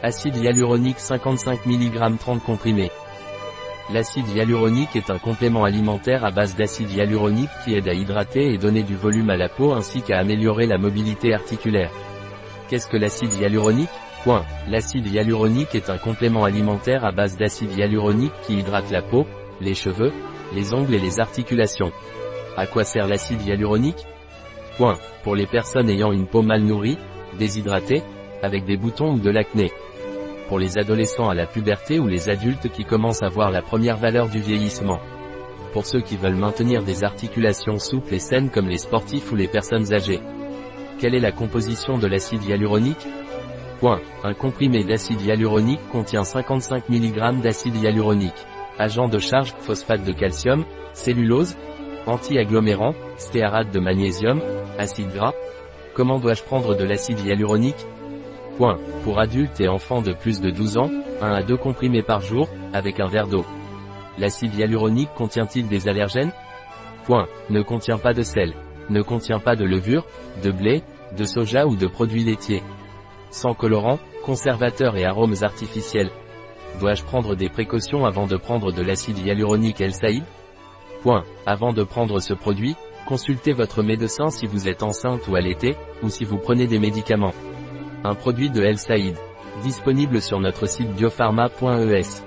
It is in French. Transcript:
Acide hyaluronique 55 mg 30 comprimés. L'acide hyaluronique est un complément alimentaire à base d'acide hyaluronique qui aide à hydrater et donner du volume à la peau ainsi qu'à améliorer la mobilité articulaire. Qu'est-ce que l'acide hyaluronique? Point. L'acide hyaluronique est un complément alimentaire à base d'acide hyaluronique qui hydrate la peau, les cheveux, les ongles et les articulations. À quoi sert l'acide hyaluronique? Point. Pour les personnes ayant une peau mal nourrie, déshydratée, avec des boutons ou de l'acné. Pour les adolescents à la puberté ou les adultes qui commencent à voir la première valeur du vieillissement. Pour ceux qui veulent maintenir des articulations souples et saines comme les sportifs ou les personnes âgées. Quelle est la composition de l'acide hyaluronique? Point. Un comprimé d'acide hyaluronique contient 55 mg d'acide hyaluronique. Agent de charge, phosphate de calcium, cellulose, anti-agglomérant, stéarate de magnésium, acide gras. Comment dois-je prendre de l'acide hyaluronique? Point. Pour adultes et enfants de plus de 12 ans, 1 à 2 comprimés par jour, avec un verre d'eau. L'acide hyaluronique contient-il des allergènes? Point. Ne contient pas de sel. Ne contient pas de levure, de blé, de soja ou de produits laitiers. Sans colorant, conservateurs et arômes artificiels. Dois-je prendre des précautions avant de prendre de l'acide hyaluronique El-Saïd Point. Avant de prendre ce produit, consultez votre médecin si vous êtes enceinte ou allaitée, ou si vous prenez des médicaments. Un produit de El Saïd. Disponible sur notre site biopharma.es.